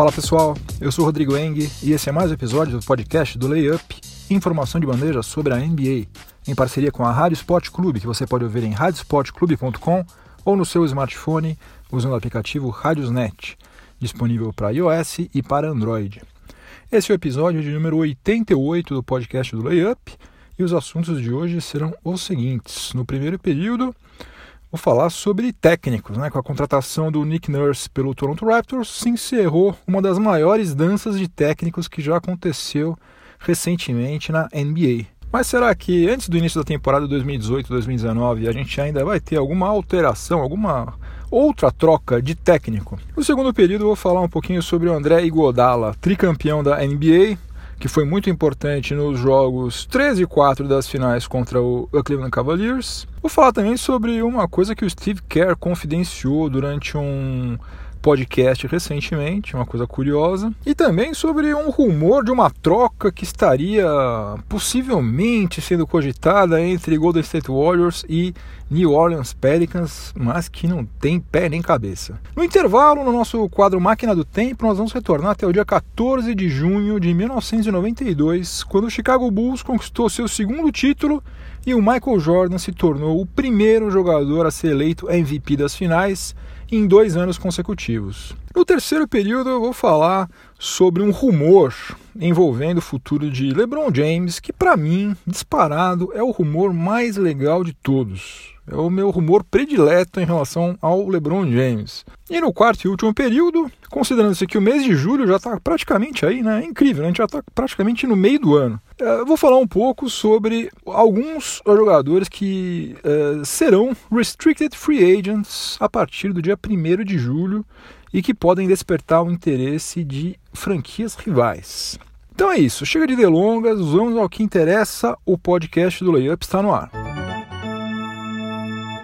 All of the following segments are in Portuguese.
Fala pessoal, eu sou Rodrigo Eng e esse é mais um episódio do podcast do Layup, informação de bandeja sobre a NBA, em parceria com a Rádio Sport Clube, que você pode ouvir em radiosportclube.com ou no seu smartphone usando o aplicativo Radiosnet, disponível para iOS e para Android. Esse é o episódio de número 88 do podcast do Layup e os assuntos de hoje serão os seguintes. No primeiro período, vou falar sobre técnicos. Né? Com a contratação do Nick Nurse pelo Toronto Raptors, se encerrou uma das maiores danças de técnicos que já aconteceu recentemente na NBA. Mas será que antes do início da temporada 2018-2019 a gente ainda vai ter alguma alteração, alguma outra troca de técnico? No segundo período eu vou falar um pouquinho sobre o André Iguodala, tricampeão da NBA, que foi muito importante nos jogos 3 e 4 das finais contra o Cleveland Cavaliers. Vou falar também sobre uma coisa que o Steve Kerr confidenciou durante um podcast recentemente, uma coisa curiosa, e também sobre um rumor de uma troca que estaria possivelmente sendo cogitada entre Golden State Warriors e New Orleans Pelicans, mas que não tem pé nem cabeça. No intervalo, no nosso quadro Máquina do Tempo, nós vamos retornar até o dia 14 de junho de 1992, quando o Chicago Bulls conquistou seu segundo título e o Michael Jordan se tornou o primeiro jogador a ser eleito MVP das finais em dois anos consecutivos. No terceiro período, eu vou falar sobre um rumor envolvendo o futuro de LeBron James, que para mim, disparado, é o rumor mais legal de todos. É o meu rumor predileto em relação ao LeBron James. E no quarto e último período, considerando-se que o mês de julho já está praticamente aí, né? É incrível, né? a gente já está praticamente no meio do ano. É, eu vou falar um pouco sobre alguns jogadores que é, serão restricted free agents a partir do dia 1 de julho e que podem despertar o interesse de franquias rivais. Então é isso, chega de delongas, vamos ao que interessa, o podcast do Layup está no ar.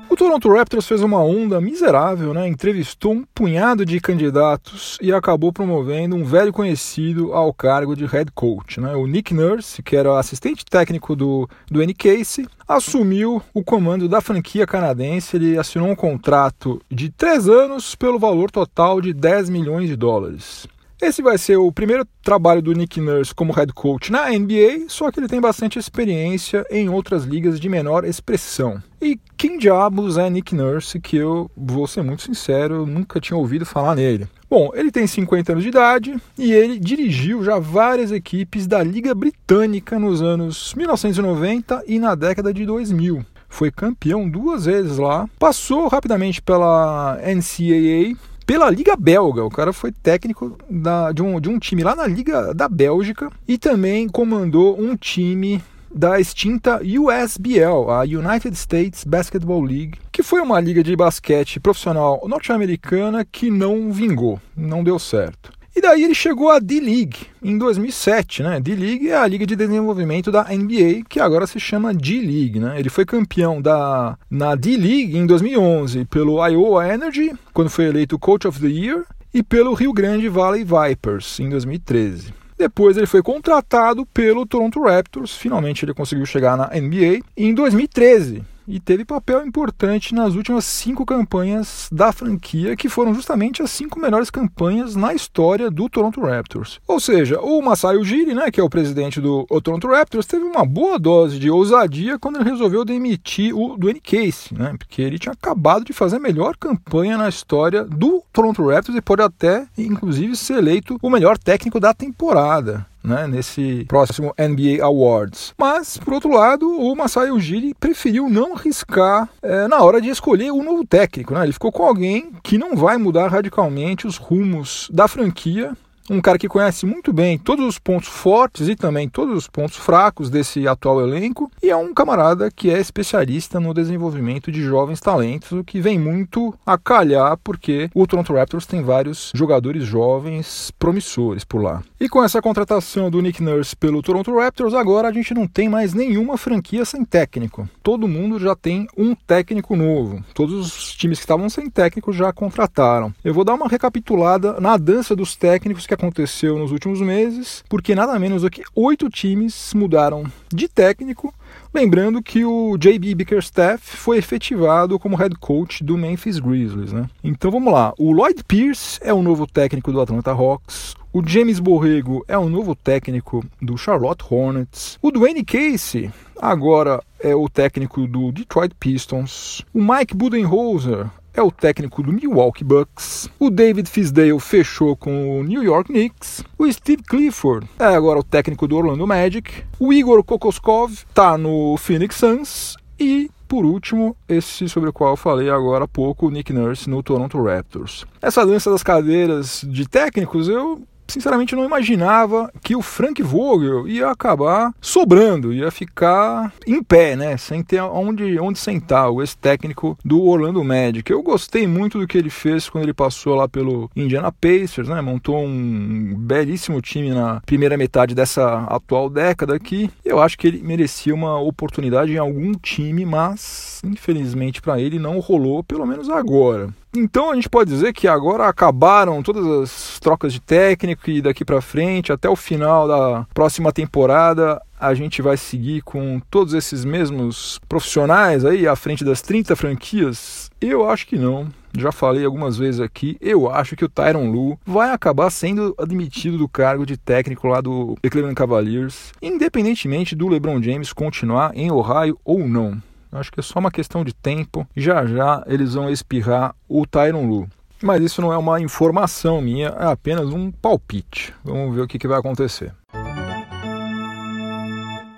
O Toronto Raptors fez uma onda miserável, né? entrevistou um punhado de candidatos e acabou promovendo um velho conhecido ao cargo de head coach. Né? O Nick Nurse, que era assistente técnico do, do N. Casey, assumiu o comando da franquia canadense. Ele assinou um contrato de três anos pelo valor total de 10 milhões de dólares. Esse vai ser o primeiro trabalho do Nick Nurse como head coach na NBA, só que ele tem bastante experiência em outras ligas de menor expressão. E quem diabos é Nick Nurse, que eu vou ser muito sincero, nunca tinha ouvido falar nele. Bom, ele tem 50 anos de idade e ele dirigiu já várias equipes da Liga Britânica nos anos 1990 e na década de 2000 foi campeão duas vezes lá, passou rapidamente pela NCAA, pela Liga Belga. O cara foi técnico da, de, um, de um time lá na Liga da Bélgica e também comandou um time da extinta USBL, a United States Basketball League, que foi uma liga de basquete profissional norte-americana que não vingou, não deu certo. E daí ele chegou à D-League em 2007, né? D-League é a liga de desenvolvimento da NBA, que agora se chama D-League, né? Ele foi campeão da na D-League em 2011 pelo Iowa Energy, quando foi eleito Coach of the Year, e pelo Rio Grande Valley Vipers em 2013. Depois ele foi contratado pelo Toronto Raptors, finalmente ele conseguiu chegar na NBA em 2013 e teve papel importante nas últimas cinco campanhas da franquia, que foram justamente as cinco melhores campanhas na história do Toronto Raptors. Ou seja, o Masai Ujiri, né, que é o presidente do Toronto Raptors, teve uma boa dose de ousadia quando ele resolveu demitir o Dwayne Case, né, porque ele tinha acabado de fazer a melhor campanha na história do Toronto Raptors e pode até, inclusive, ser eleito o melhor técnico da temporada né, nesse próximo NBA Awards. Mas, por outro lado, o Masai Ujiri preferiu não arriscar é, na hora de escolher o novo técnico. Né? Ele ficou com alguém que não vai mudar radicalmente os rumos da franquia um cara que conhece muito bem todos os pontos fortes e também todos os pontos fracos desse atual elenco, e é um camarada que é especialista no desenvolvimento de jovens talentos, o que vem muito a calhar porque o Toronto Raptors tem vários jogadores jovens promissores por lá. E com essa contratação do Nick Nurse pelo Toronto Raptors, agora a gente não tem mais nenhuma franquia sem técnico. Todo mundo já tem um técnico novo. Todos os times que estavam sem técnico já contrataram. Eu vou dar uma recapitulada na dança dos técnicos que aconteceu nos últimos meses, porque nada menos do que oito times mudaram de técnico. Lembrando que o JB Bickerstaff foi efetivado como head coach do Memphis Grizzlies. Né? Então vamos lá. O Lloyd Pierce é o novo técnico do Atlanta Hawks. O James Borrego é o novo técnico do Charlotte Hornets. O Dwayne Casey agora é o técnico do Detroit Pistons. O Mike Budenholzer é o técnico do Milwaukee Bucks. O David Fisdale fechou com o New York Knicks. O Steve Clifford é agora o técnico do Orlando Magic. O Igor Kokoskov está no Phoenix Suns. E por último, esse sobre o qual eu falei agora há pouco, o Nick Nurse no Toronto Raptors. Essa dança das cadeiras de técnicos eu sinceramente não imaginava que o Frank Vogel ia acabar sobrando, ia ficar em pé, né, sem ter onde, onde sentar, o ex-técnico do Orlando Magic. Eu gostei muito do que ele fez quando ele passou lá pelo Indiana Pacers, né, montou um belíssimo time na primeira metade dessa atual década aqui. Eu acho que ele merecia uma oportunidade em algum time, mas infelizmente para ele não rolou, pelo menos agora. Então a gente pode dizer que agora acabaram todas as trocas de técnico e daqui para frente, até o final da próxima temporada, a gente vai seguir com todos esses mesmos profissionais aí à frente das 30 franquias? Eu acho que não. Já falei algumas vezes aqui, eu acho que o Tyron Lu vai acabar sendo admitido do cargo de técnico lá do Cleveland Cavaliers, independentemente do LeBron James continuar em Ohio ou não. Acho que é só uma questão de tempo. Já já eles vão espirrar o Tyron Lu. Mas isso não é uma informação minha, é apenas um palpite. Vamos ver o que, que vai acontecer.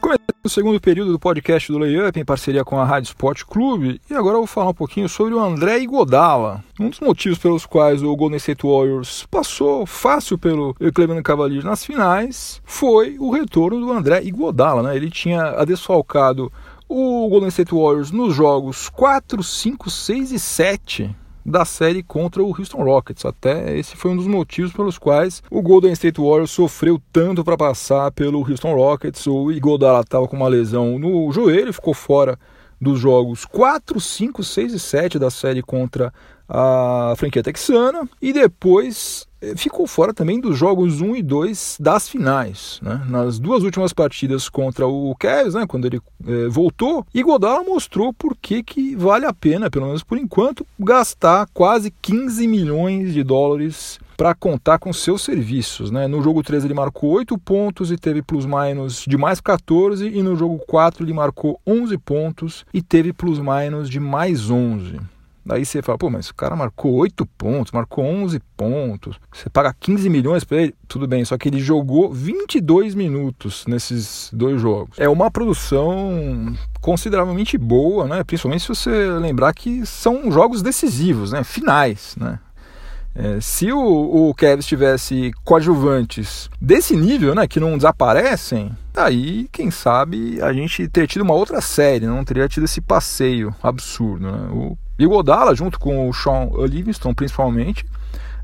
Começando o segundo período do podcast do Layup em parceria com a Rádio Sport Clube e agora eu vou falar um pouquinho sobre o André Iguodala. Um dos motivos pelos quais o Golden State Warriors passou fácil pelo Cleveland Cavaliers nas finais foi o retorno do André Iguodala. Né? Ele tinha desfalcado o Golden State Warriors nos jogos 4, 5, 6 e 7 da série contra o Houston Rockets. Até esse foi um dos motivos pelos quais o Golden State Warriors sofreu tanto para passar pelo Houston Rockets. O Iguodala estava com uma lesão no joelho, ficou fora dos jogos 4, 5, 6 e 7 da série contra a franquia texana e depois eh, ficou fora também dos jogos 1 e 2 das finais. Né? Nas duas últimas partidas contra o Cavs, né, quando ele eh, voltou, Iguodala mostrou por que vale a pena, pelo menos por enquanto, gastar quase 15 milhões de dólares para contar com seus serviços. Né? No jogo 3 ele marcou 8 pontos e teve plus-minus de mais 14, e no jogo 4 ele marcou 11 pontos e teve plus-minus de mais 11. Daí você fala, pô, mas o cara marcou 8 pontos, marcou 11 pontos, você paga 15 milhões para ele, tudo bem, só que ele jogou 22 minutos nesses dois jogos. É uma produção consideravelmente boa, né? Principalmente se você lembrar que são jogos decisivos, né? Finais, né? É, se o, o Kevin tivesse coadjuvantes desse nível, né, que não desaparecem, aí, quem sabe, a gente teria tido uma outra série, não teria tido esse passeio absurdo. Né? O Iguodala, junto com o Sean Livingston, principalmente,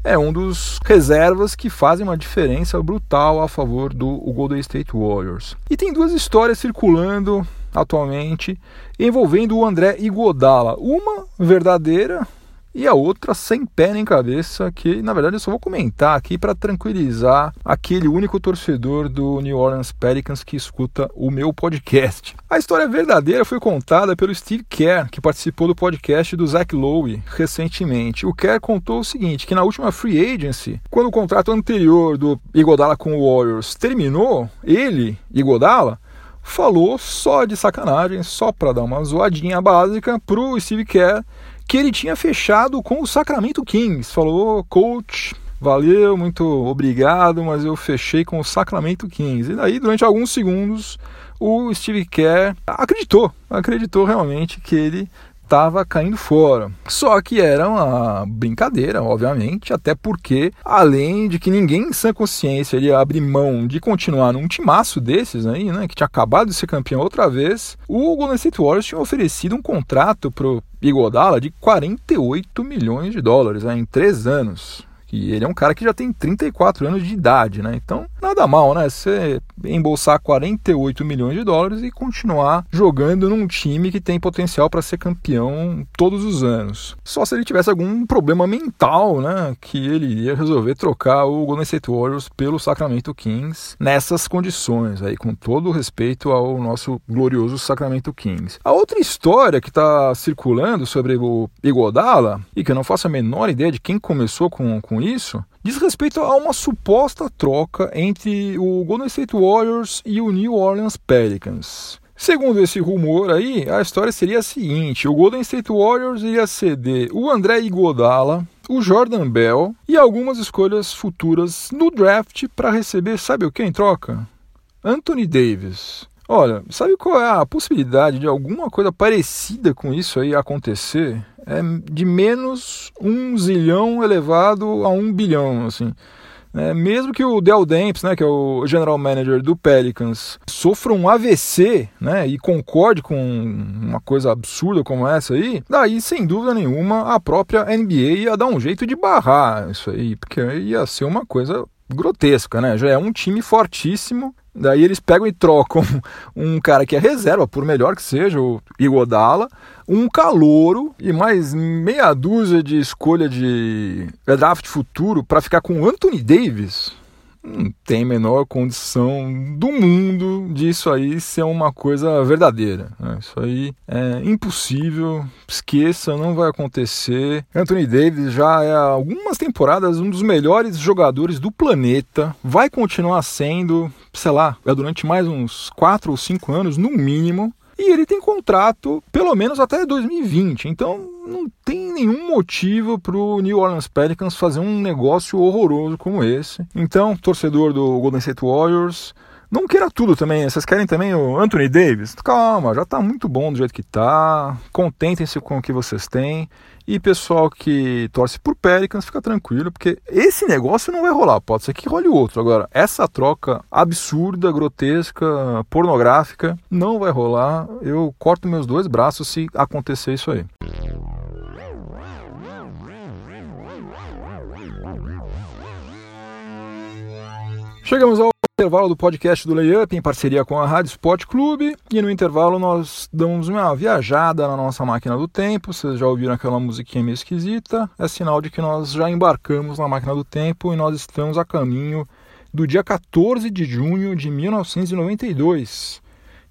é um dos reservas que fazem uma diferença brutal a favor do Golden State Warriors. E tem duas histórias circulando atualmente envolvendo o André Iguodala. Uma verdadeira, e a outra sem pé nem cabeça, que na verdade eu só vou comentar aqui para tranquilizar aquele único torcedor do New Orleans Pelicans que escuta o meu podcast. A história verdadeira foi contada pelo Steve Kerr, que participou do podcast do Zach Lowe recentemente. O Kerr contou o seguinte, que na última free agency, quando o contrato anterior do Igodala com o Warriors terminou, ele, Igodala, falou só de sacanagem, só para dar uma zoadinha básica pro Steve Kerr que ele tinha fechado com o Sacramento Kings. Falou, coach, valeu, muito obrigado, mas eu fechei com o Sacramento Kings. E daí, durante alguns segundos, o Steve Kerr acreditou, acreditou realmente que ele estava caindo fora. Só que era uma brincadeira, obviamente, até porque, além de que ninguém em sã consciência ia abrir mão de continuar num timaço desses aí, né, que tinha acabado de ser campeão outra vez, o Golden State Warriors tinha oferecido um contrato pro Iguodala de 48 milhões de dólares né, em três anos. E ele é um cara que já tem 34 anos de idade, né? Então, nada mal, né? Você embolsar 48 milhões de dólares e continuar jogando num time que tem potencial para ser campeão todos os anos. Só se ele tivesse algum problema mental, né? Que ele iria resolver trocar o Golden State Warriors pelo Sacramento Kings nessas condições, aí, com todo o respeito ao nosso glorioso Sacramento Kings. A outra história que está circulando sobre o Iguodala, e que eu não faço a menor ideia de quem começou com, com isso, diz respeito a uma suposta troca entre o Golden State Warriors e o New Orleans Pelicans. Segundo esse rumor aí, a história seria a seguinte: o Golden State Warriors iria ceder o André Iguodala, o Jordan Bell e algumas escolhas futuras no draft para receber, sabe o que em troca? Anthony Davis. Olha, sabe qual é a possibilidade de alguma coisa parecida com isso aí acontecer? É de menos um zilhão elevado a um bilhão, assim. É, mesmo que o Del Demps, né, que é o general manager do Pelicans, sofra um AVC né, e concorde com uma coisa absurda como essa aí, daí, sem dúvida nenhuma, a própria NBA ia dar um jeito de barrar isso aí, porque ia ser uma coisa grotesca, né? Já é um time fortíssimo Daí eles pegam e trocam um cara que é reserva, por melhor que seja, o Igodala, um calouro e mais meia dúzia de escolha de draft futuro para ficar com Anthony Davis não tem menor condição do mundo disso aí ser uma coisa verdadeira. Né? Isso aí é impossível, esqueça, não vai acontecer. Anthony Davis já é há algumas temporadas um dos melhores jogadores do planeta, vai continuar sendo, sei lá, é durante mais uns 4 ou 5 anos no mínimo. E ele tem contrato pelo menos até 2020. Então não tem nenhum motivo para o New Orleans Pelicans fazer um negócio horroroso como esse. Então, torcedor do Golden State Warriors, não queira tudo também. Vocês querem também o Anthony Davis? Calma, já está muito bom do jeito que está. Contentem-se com o que vocês têm. E pessoal que torce por Pelicans, fica tranquilo, porque esse negócio não vai rolar. Pode ser que role outro. Agora, essa troca absurda, grotesca, pornográfica, não vai rolar. Eu corto meus dois braços se acontecer isso aí. Chegamos ao intervalo do podcast do Layup em parceria com a Rádio Sport Clube e no intervalo nós damos uma viajada na nossa máquina do tempo. Vocês já ouviram aquela musiquinha meio esquisita? É sinal de que nós já embarcamos na máquina do tempo e nós estamos a caminho do dia 14 de junho de 1992.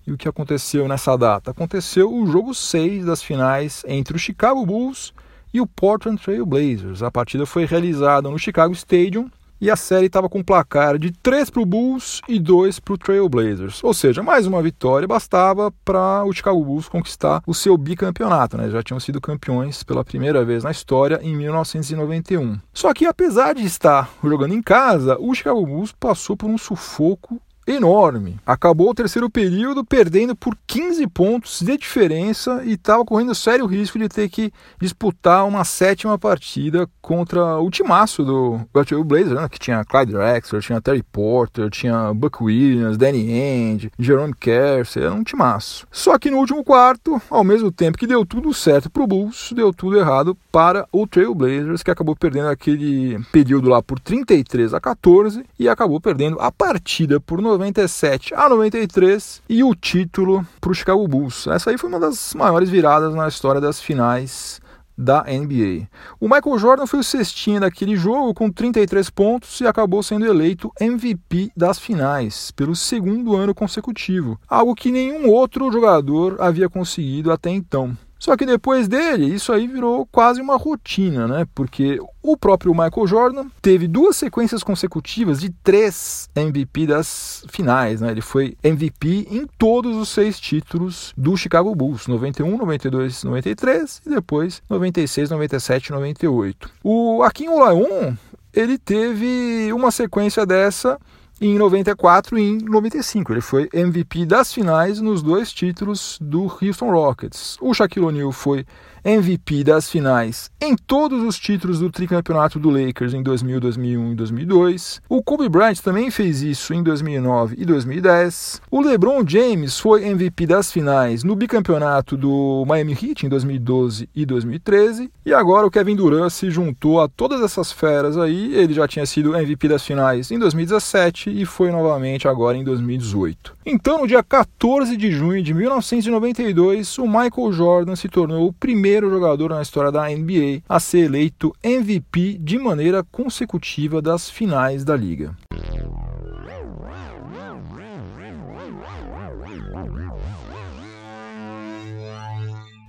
E o que aconteceu nessa data? Aconteceu o jogo 6 das finais entre o Chicago Bulls e o Portland Trail Blazers. A partida foi realizada no Chicago Stadium e a série estava com um placar de 3 para o Bulls e 2 para o Trailblazers. Ou seja, mais uma vitória bastava para o Chicago Bulls conquistar o seu bicampeonato. Né? Já tinham sido campeões pela primeira vez na história em 1991. Só que apesar de estar jogando em casa, o Chicago Bulls passou por um sufoco enorme. Acabou o terceiro período perdendo por 15 pontos de diferença e estava correndo sério risco de ter que disputar uma sétima partida contra o timaço do Blazer, né? que tinha Clyde Drexler, tinha Terry Porter, tinha Buck Williams, Danny Ainge, Jerome Kersey, era um timaço. Só que no último quarto, ao mesmo tempo que deu tudo certo para o Bulls, deu tudo errado para o Trailblazers, que acabou perdendo aquele período lá por 33 a 14 e acabou perdendo a partida por 97 a 93 e o título para o Chicago Bulls. Essa aí foi uma das maiores viradas na história das finais da NBA. O Michael Jordan foi o cestinha daquele jogo com 33 pontos e acabou sendo eleito MVP das finais pelo segundo ano consecutivo, algo que nenhum outro jogador havia conseguido até então. Só que depois dele, isso aí virou quase uma rotina, né? Porque o próprio Michael Jordan teve duas sequências consecutivas de três MVP das finais, né? Ele foi MVP em todos os seis títulos do Chicago Bulls, 91, 92, 93 e depois 96, 97 e 98. O Akin Olajuwon, ele teve uma sequência dessa em 94 e em 95. Ele foi MVP das finais nos dois títulos do Houston Rockets. O Shaquille O'Neal foi MVP das finais em todos os títulos do tricampeonato do Lakers em 2000, 2001 e 2002. O Kobe Bryant também fez isso em 2009 e 2010. O LeBron James foi MVP das finais no bicampeonato do Miami Heat em 2012 e 2013. E agora o Kevin Durant se juntou a todas essas feras aí. Ele já tinha sido MVP das finais em 2017 e foi novamente agora em 2018. Então, no dia 14 de junho de 1992, o Michael Jordan se tornou o primeiro jogador na história da NBA a ser eleito MVP de maneira consecutiva das finais da liga.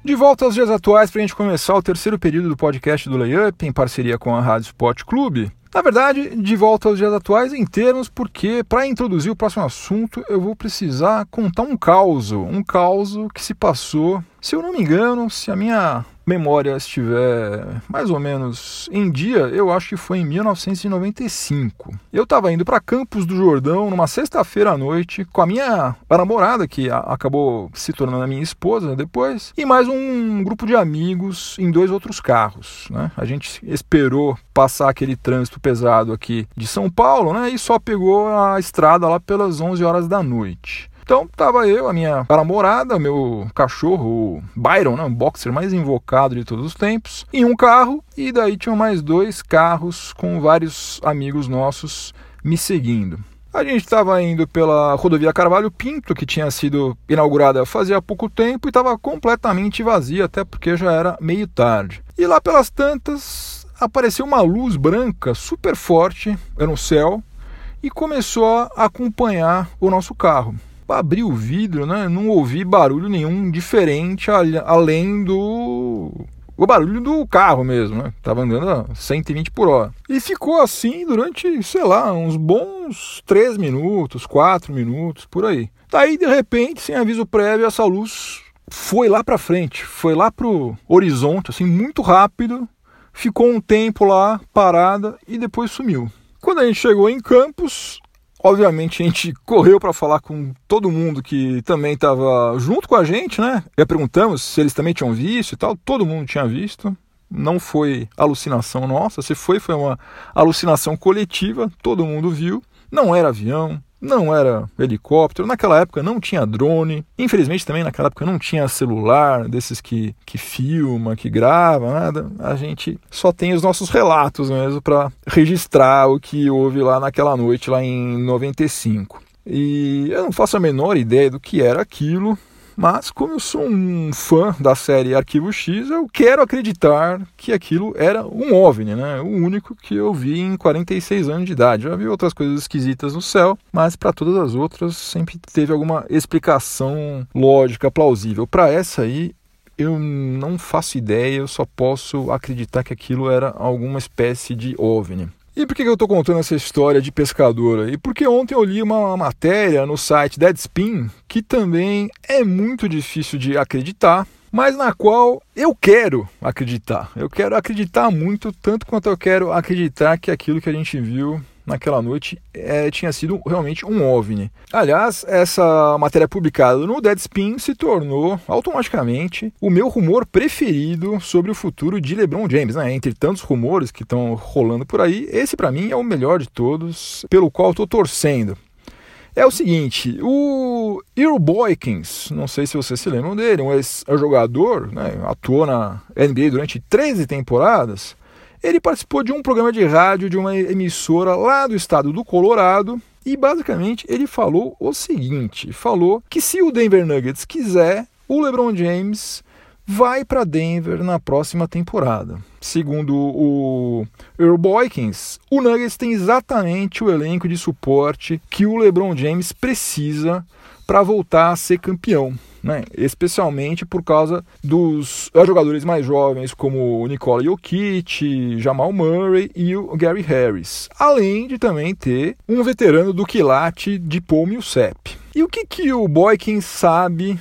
De volta aos dias atuais, para a gente começar o terceiro período do podcast do Layup, em parceria com a Rádio Sport Clube, Na verdade, de volta aos dias atuais em termos, porque para introduzir o próximo assunto eu vou precisar contar um caos, um caos que se passou, se eu não me engano, se a minha memória estiver mais ou menos em dia, eu acho que foi em 1995. Eu estava indo para Campos do Jordão numa sexta-feira à noite com a minha namorada, que acabou se tornando a minha esposa depois, e mais um grupo de amigos em dois outros carros. Né? A gente esperou passar aquele trânsito pesado aqui de São Paulo né? e só pegou a estrada lá pelas 11 horas da noite. Então tava eu, a minha namorada, meu cachorro, o Byron, né, o boxer mais invocado de todos os tempos, em um carro e daí tinham mais dois carros com vários amigos nossos me seguindo. A gente estava indo pela rodovia Carvalho Pinto, que tinha sido inaugurada fazia pouco tempo e estava completamente vazia, até porque já era meio tarde. E lá pelas tantas apareceu uma luz branca super forte no céu e começou a acompanhar o nosso carro abri o vidro, né, não ouvi barulho nenhum diferente além do o barulho do carro mesmo, né? Tava andando a 120 por hora. E ficou assim durante, sei lá, uns bons 3 minutos, 4 minutos, por aí. Daí, de repente, sem aviso prévio, essa luz foi lá para frente, foi lá pro horizonte, assim, muito rápido. Ficou um tempo lá parada e depois sumiu. Quando a gente chegou em Campos, Obviamente a gente correu para falar com todo mundo que também estava junto com a gente, né? E perguntamos se eles também tinham visto e tal. Todo mundo tinha visto. Não foi alucinação nossa. Se foi, foi uma alucinação coletiva. Todo mundo viu. Não era avião, não era helicóptero, naquela época não tinha drone, infelizmente também naquela época não tinha celular, desses que, que filma, que grava, nada. A gente só tem os nossos relatos mesmo para registrar o que houve lá naquela noite, lá em 95. E eu não faço a menor ideia do que era aquilo, mas, como eu sou um fã da série Arquivo X, eu quero acreditar que aquilo era um OVNI, né? O único que eu vi em 46 anos de idade. Já vi outras coisas esquisitas no céu, mas para todas as outras sempre teve alguma explicação lógica, plausível. Para essa aí, eu não faço ideia, eu só posso acreditar que aquilo era alguma espécie de OVNI. E por que eu estou contando essa história de pescador aí? Porque ontem eu li uma matéria no site Deadspin que também é muito difícil de acreditar, mas na qual eu quero acreditar. Eu quero acreditar muito, tanto quanto eu quero acreditar que aquilo que a gente viu naquela noite é, tinha sido realmente um OVNI. Aliás, essa matéria publicada no Deadspin se tornou automaticamente o meu rumor preferido sobre o futuro de LeBron James. Né? Entre tantos rumores que estão rolando por aí, esse para mim é o melhor de todos, pelo qual estou torcendo. É o seguinte, o Earl Boykins, não sei se vocês se lembram dele, um ex-jogador, né, atuou na NBA durante 13 temporadas, ele participou de um programa de rádio de uma emissora lá do estado do Colorado e basicamente ele falou o seguinte: falou que se o Denver Nuggets quiser, o LeBron James vai para Denver na próxima temporada. Segundo o Earl Boykins, o Nuggets tem exatamente o elenco de suporte que o LeBron James precisa para voltar a ser campeão né? especialmente por causa dos jogadores mais jovens como o Nikola Jokic, Jamal Murray e o Gary Harris, além de também ter um veterano do quilate de Paul Millsap. E o que, que o Boykin sabe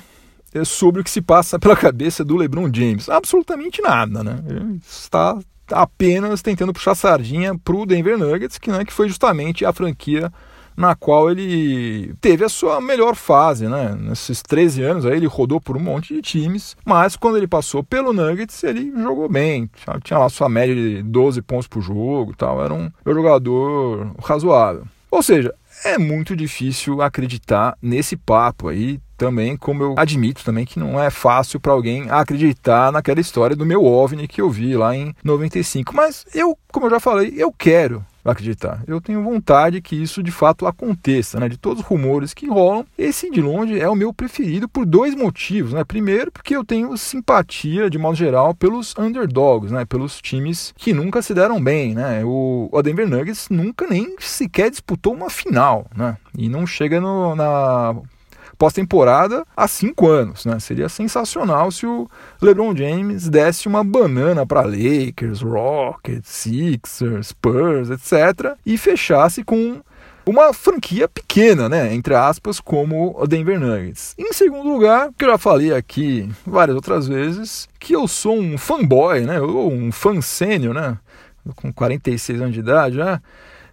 é, sobre o que se passa pela cabeça do LeBron James? Absolutamente nada, né? Ele está apenas tentando puxar sardinha para o Denver Nuggets, que, né, que foi justamente a franquia na qual ele teve a sua melhor fase, né? Nesses 13 anos aí ele rodou por um monte de times, mas quando ele passou pelo Nuggets, ele jogou bem, tinha lá sua média de 12 pontos por jogo tal, era um jogador razoável. Ou seja, é muito difícil acreditar nesse papo aí também, como eu admito também que não é fácil para alguém acreditar naquela história do meu OVNI que eu vi lá em 95. Mas eu, como eu já falei, eu quero acreditar. Eu tenho vontade que isso de fato aconteça, né? De todos os rumores que rolam, esse de longe é o meu preferido por dois motivos, né? Primeiro, porque eu tenho simpatia de modo geral pelos underdogs, né? Pelos times que nunca se deram bem, né? O, Denver Nuggets nunca nem sequer disputou uma final, né? E não chega no, na pós-temporada há cinco anos. Né? Seria sensacional se o LeBron James desse uma banana para Lakers, Rockets, Sixers, Spurs, etc. e fechasse com uma franquia pequena, né, entre aspas, como o Denver Nuggets. Em segundo lugar, que eu já falei aqui várias outras vezes, que eu sou um fanboy, né, ou um fã sênior, né, com 46 anos de idade, né,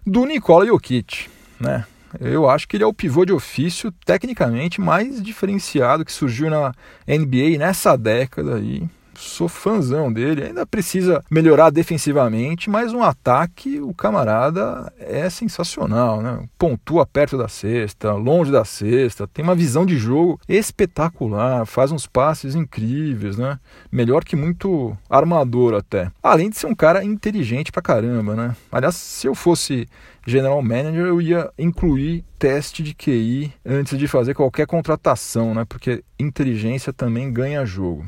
do Nikola Jokic, né. Eu acho que ele é o pivô de ofício tecnicamente mais diferenciado que surgiu na NBA nessa década aí sou fãzão dele. Ainda precisa melhorar defensivamente, mas no ataque o camarada é sensacional, né? Pontua perto da cesta, longe da cesta, tem uma visão de jogo espetacular, faz uns passes incríveis, né? Melhor que muito armador até. Além de ser um cara inteligente pra caramba, né? Aliás, se eu fosse general manager, eu ia incluir teste de QI antes de fazer qualquer contratação, né? Porque inteligência também ganha jogo.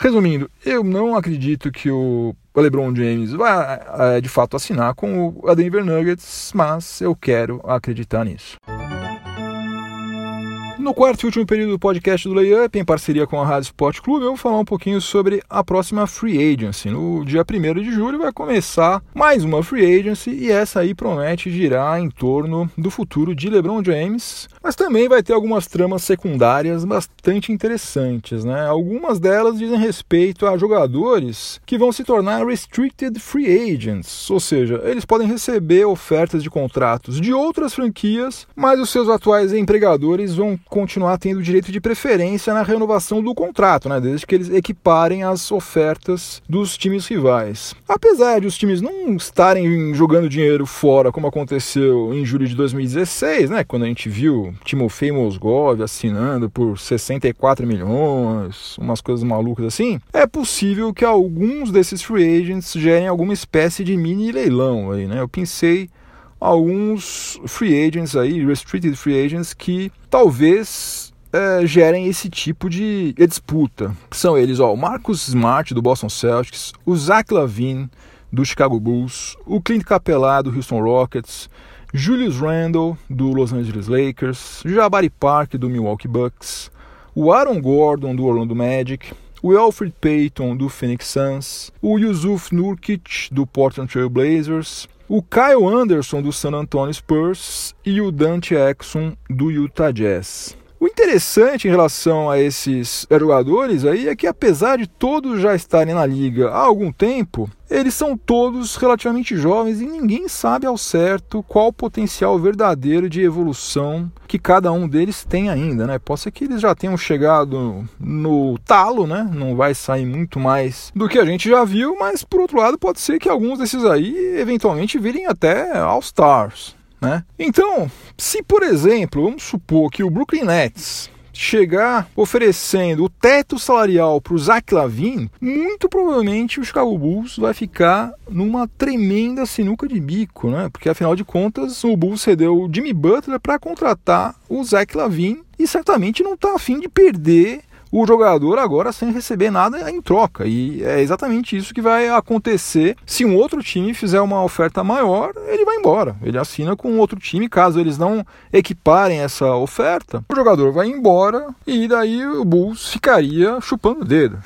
Resumindo, eu não acredito que o LeBron James vai é, de fato assinar com o Denver Nuggets, mas eu quero acreditar nisso. No quarto e último período do podcast do Layup, em parceria com a Rádio Sport Clube, eu vou falar um pouquinho sobre a próxima Free Agency. No dia 1 de julho vai começar mais uma Free Agency e essa aí promete girar em torno do futuro de LeBron James, mas também vai ter algumas tramas secundárias bastante interessantes. Né? Algumas delas dizem respeito a jogadores que vão se tornar Restricted Free Agents, ou seja, eles podem receber ofertas de contratos de outras franquias, mas os seus atuais empregadores vão continuar tendo direito de preferência na renovação do contrato, né, desde que eles equiparem as ofertas dos times rivais. Apesar de os times não estarem jogando dinheiro fora, como aconteceu em julho de 2016, né, quando a gente viu Timofei Mosgov assinando por 64 milhões, umas coisas malucas assim, é possível que alguns desses free agents gerem alguma espécie de mini leilão aí, né? Eu pensei alguns free agents aí, restricted free agents, que talvez é, gerem esse tipo de disputa. São eles, ó, o Marcus Smart, do Boston Celtics, o Zach Lavine, do Chicago Bulls, o Clint Capela, do Houston Rockets, Julius Randle, do Los Angeles Lakers, Jabari Park, do Milwaukee Bucks, o Aaron Gordon, do Orlando Magic, o Alfred Payton, do Phoenix Suns, o Yusuf Nurkic, do Portland Trail Blazers, o Kyle Anderson do San Antonio Spurs e o Dante Exum do Utah Jazz. O interessante em relação a esses jogadores aí é que apesar de todos já estarem na liga há algum tempo, eles são todos relativamente jovens e ninguém sabe ao certo qual o potencial verdadeiro de evolução que cada um deles tem ainda, né? Pode ser que eles já tenham chegado no talo, né? Não vai sair muito mais do que a gente já viu, mas por outro lado pode ser que alguns desses aí eventualmente virem até All-Stars, né? Então, se por exemplo, vamos supor que o Brooklyn Nets chegar oferecendo o teto salarial para o Zach Lavin, muito provavelmente o Chicago Bulls vai ficar numa tremenda sinuca de bico, né? Porque afinal de contas o Bulls cedeu o Jimmy Butler para contratar o Zach Lavin e certamente não está afim de perder o jogador agora sem receber nada em troca. E é exatamente isso que vai acontecer. Se um outro time fizer uma oferta maior, ele vai embora. Ele assina com outro time. Caso eles não equiparem essa oferta, o jogador vai embora e daí o Bulls ficaria chupando o dedo.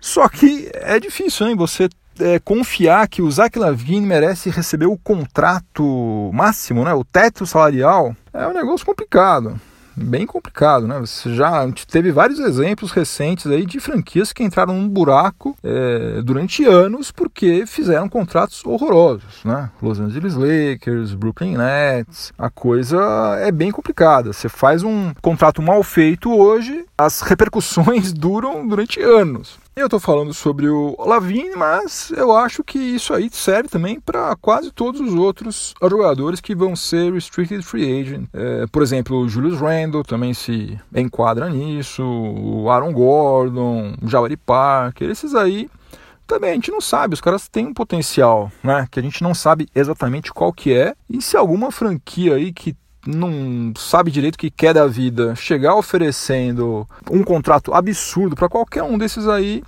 Só que é difícil, hein? Você é, confiar que o Zach Lavine merece receber o contrato máximo, né? O teto salarial é um negócio complicado bem complicado, né? Você já teve vários exemplos recentes aí de franquias que entraram num buraco é, durante anos porque fizeram contratos horrorosos, né? Los Angeles Lakers, Brooklyn Nets, a coisa é bem complicada. Você faz um contrato mal feito hoje, as repercussões duram durante anos. Eu estou falando sobre o Lavine, mas eu acho que isso aí serve também para quase todos os outros jogadores que vão ser restricted free agent. É, por exemplo, o Julius Randle também se enquadra nisso, o Aaron Gordon, o Jabari Parker, esses aí também a gente não sabe, os caras têm um potencial, né, que a gente não sabe exatamente qual que é. E se alguma franquia aí que não sabe direito o que quer da vida, chegar oferecendo um contrato absurdo para qualquer um desses aí,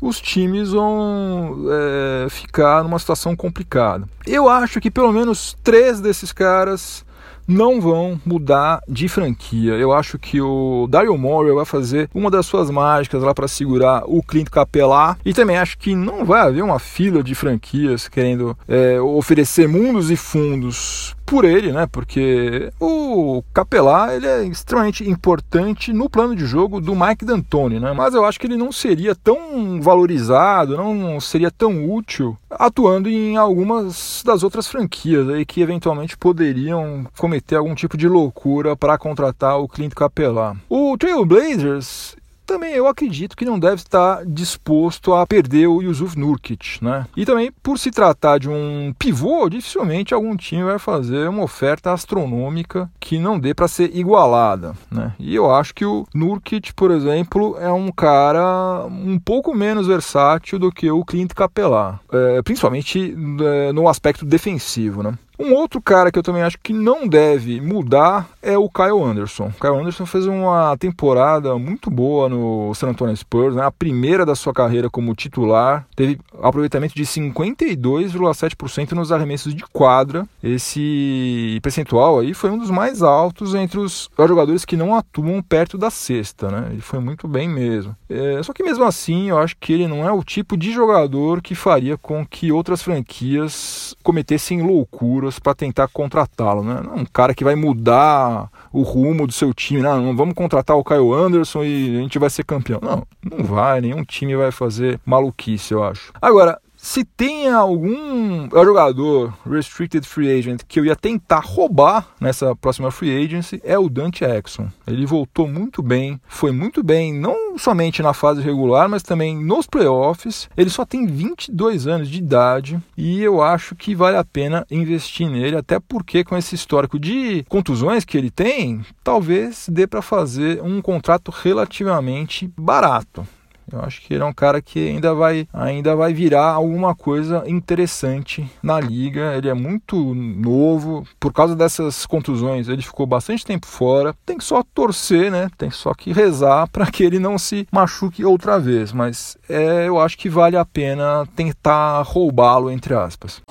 os times vão é, ficar numa situação complicada. Eu acho que pelo menos três desses caras não vão mudar de franquia. Eu acho que o Daryl Morey vai fazer uma das suas mágicas lá para segurar o Clint Capela e também acho que não vai haver uma fila de franquias querendo é, oferecer mundos e fundos por ele, né? Porque o Capelá ele é extremamente importante no plano de jogo do Mike D'Antoni, né? Mas eu acho que ele não seria tão valorizado, não seria tão útil atuando em algumas das outras franquias aí que eventualmente poderiam cometer algum tipo de loucura para contratar o Clint Capelá. O Trailblazers também eu acredito que não deve estar disposto a perder o Yusuf Nurkic, né? E também por se tratar de um pivô, dificilmente algum time vai fazer uma oferta astronômica que não dê para ser igualada, né? E eu acho que o Nurkic, por exemplo, é um cara um pouco menos versátil do que o Clint Capela, é, principalmente é, no aspecto defensivo, né? Um outro cara que eu também acho que não deve mudar é o Kyle Anderson. O Kyle Anderson fez uma temporada muito boa no San Antonio Spurs, né? a primeira da sua carreira como titular. Teve aproveitamento de 52,7% nos arremessos de quadra. Esse percentual aí foi um dos mais altos entre os jogadores que não atuam perto da cesta. Né? Ele foi muito bem mesmo. É, só que mesmo assim, eu acho que ele não é o tipo de jogador que faria com que outras franquias cometessem loucura para tentar contratá-lo. Né? Não é um cara que vai mudar o rumo do seu time. Não, não vamos contratar o Kyle Anderson e a gente vai ser campeão. Não, não vai. Nenhum time vai fazer maluquice, eu acho. Agora, se tem algum jogador restricted free agent que eu ia tentar roubar nessa próxima free agency é o Dante Exxon. Ele voltou muito bem, foi muito bem, não somente na fase regular, mas também nos playoffs. Ele só tem 22 anos de idade e eu acho que vale a pena investir nele, até porque com esse histórico de contusões que ele tem, talvez dê para fazer um contrato relativamente barato. Eu acho que ele é um cara que ainda vai, ainda vai virar alguma coisa interessante na liga. Ele é muito novo, por causa dessas contusões, ele ficou bastante tempo fora. Tem que só torcer, né? Tem só que rezar para que ele não se machuque outra vez. Mas é, eu acho que vale a pena tentar roubá-lo, entre aspas.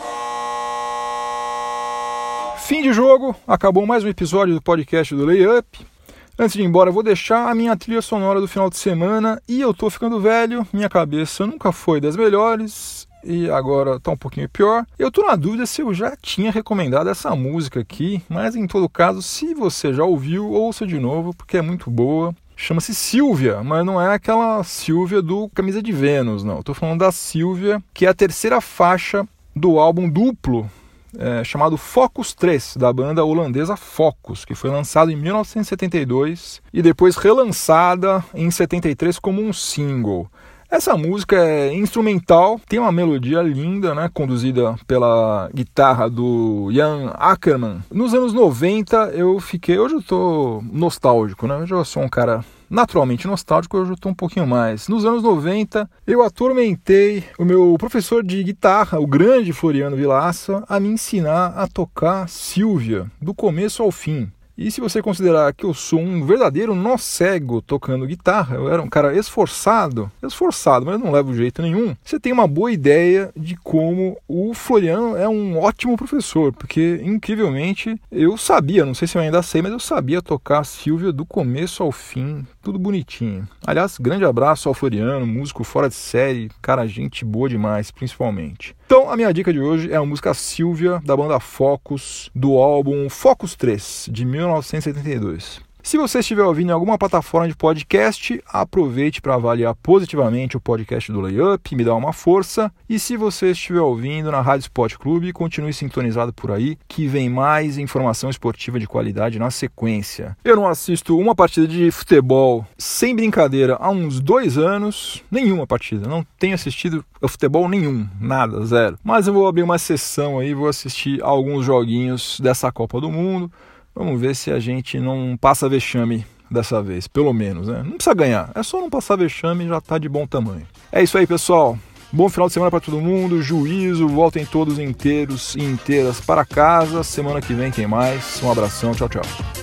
Fim de jogo, acabou mais um episódio do podcast do Layup. Antes de ir embora, vou deixar a minha trilha sonora do final de semana e eu tô ficando velho, minha cabeça nunca foi das melhores e agora tá um pouquinho pior. Eu tô na dúvida se eu já tinha recomendado essa música aqui, mas em todo caso, se você já ouviu, ouça de novo porque é muito boa. Chama-se Silvia, mas não é aquela Silvia do Camisa de Vênus, não. Eu tô falando da Silvia, que é a terceira faixa do álbum duplo é, chamado Focus 3, da banda holandesa Focus, que foi lançado em 1972 e depois relançada em 73 como um single. Essa música é instrumental, tem uma melodia linda, né, conduzida pela guitarra do Jan Ackerman. Nos anos 90 eu fiquei, hoje eu tô nostálgico, né? Hoje eu sou um cara naturalmente nostálgico, hoje eu estou um pouquinho mais. Nos anos 90, eu atormentei o meu professor de guitarra, o grande Floriano Vilaça, a me ensinar a tocar Silvia, do começo ao fim. E se você considerar que eu sou um verdadeiro nó cego tocando guitarra, eu era um cara esforçado, esforçado, mas não levo jeito nenhum, você tem uma boa ideia de como o Floriano é um ótimo professor, porque incrivelmente eu sabia, não sei se eu ainda sei, mas eu sabia tocar a Silvia do começo ao fim, tudo bonitinho. Aliás, grande abraço ao Floriano, músico fora de série, cara, gente boa demais, principalmente. Então, a minha dica de hoje é a música Silvia, da banda Focus, do álbum Focus 3, de 1972. Se você estiver ouvindo em alguma plataforma de podcast, aproveite para avaliar positivamente o podcast do Layup, me dá uma força. E se você estiver ouvindo na Rádio Sport Clube, continue sintonizado por aí, que vem mais informação esportiva de qualidade na sequência. Eu não assisto uma partida de futebol sem brincadeira há uns dois anos, nenhuma partida, não tenho assistido futebol nenhum, nada, zero. Mas eu vou abrir uma sessão aí, vou assistir alguns joguinhos dessa Copa do Mundo. Vamos ver se a gente não passa vexame dessa vez, pelo menos, né? Não precisa ganhar, é só não passar vexame e já tá de bom tamanho. É isso aí, pessoal. Bom final de semana para todo mundo, juízo, voltem todos inteiros e inteiras para casa. Semana que vem tem mais. Um abração, tchau, tchau.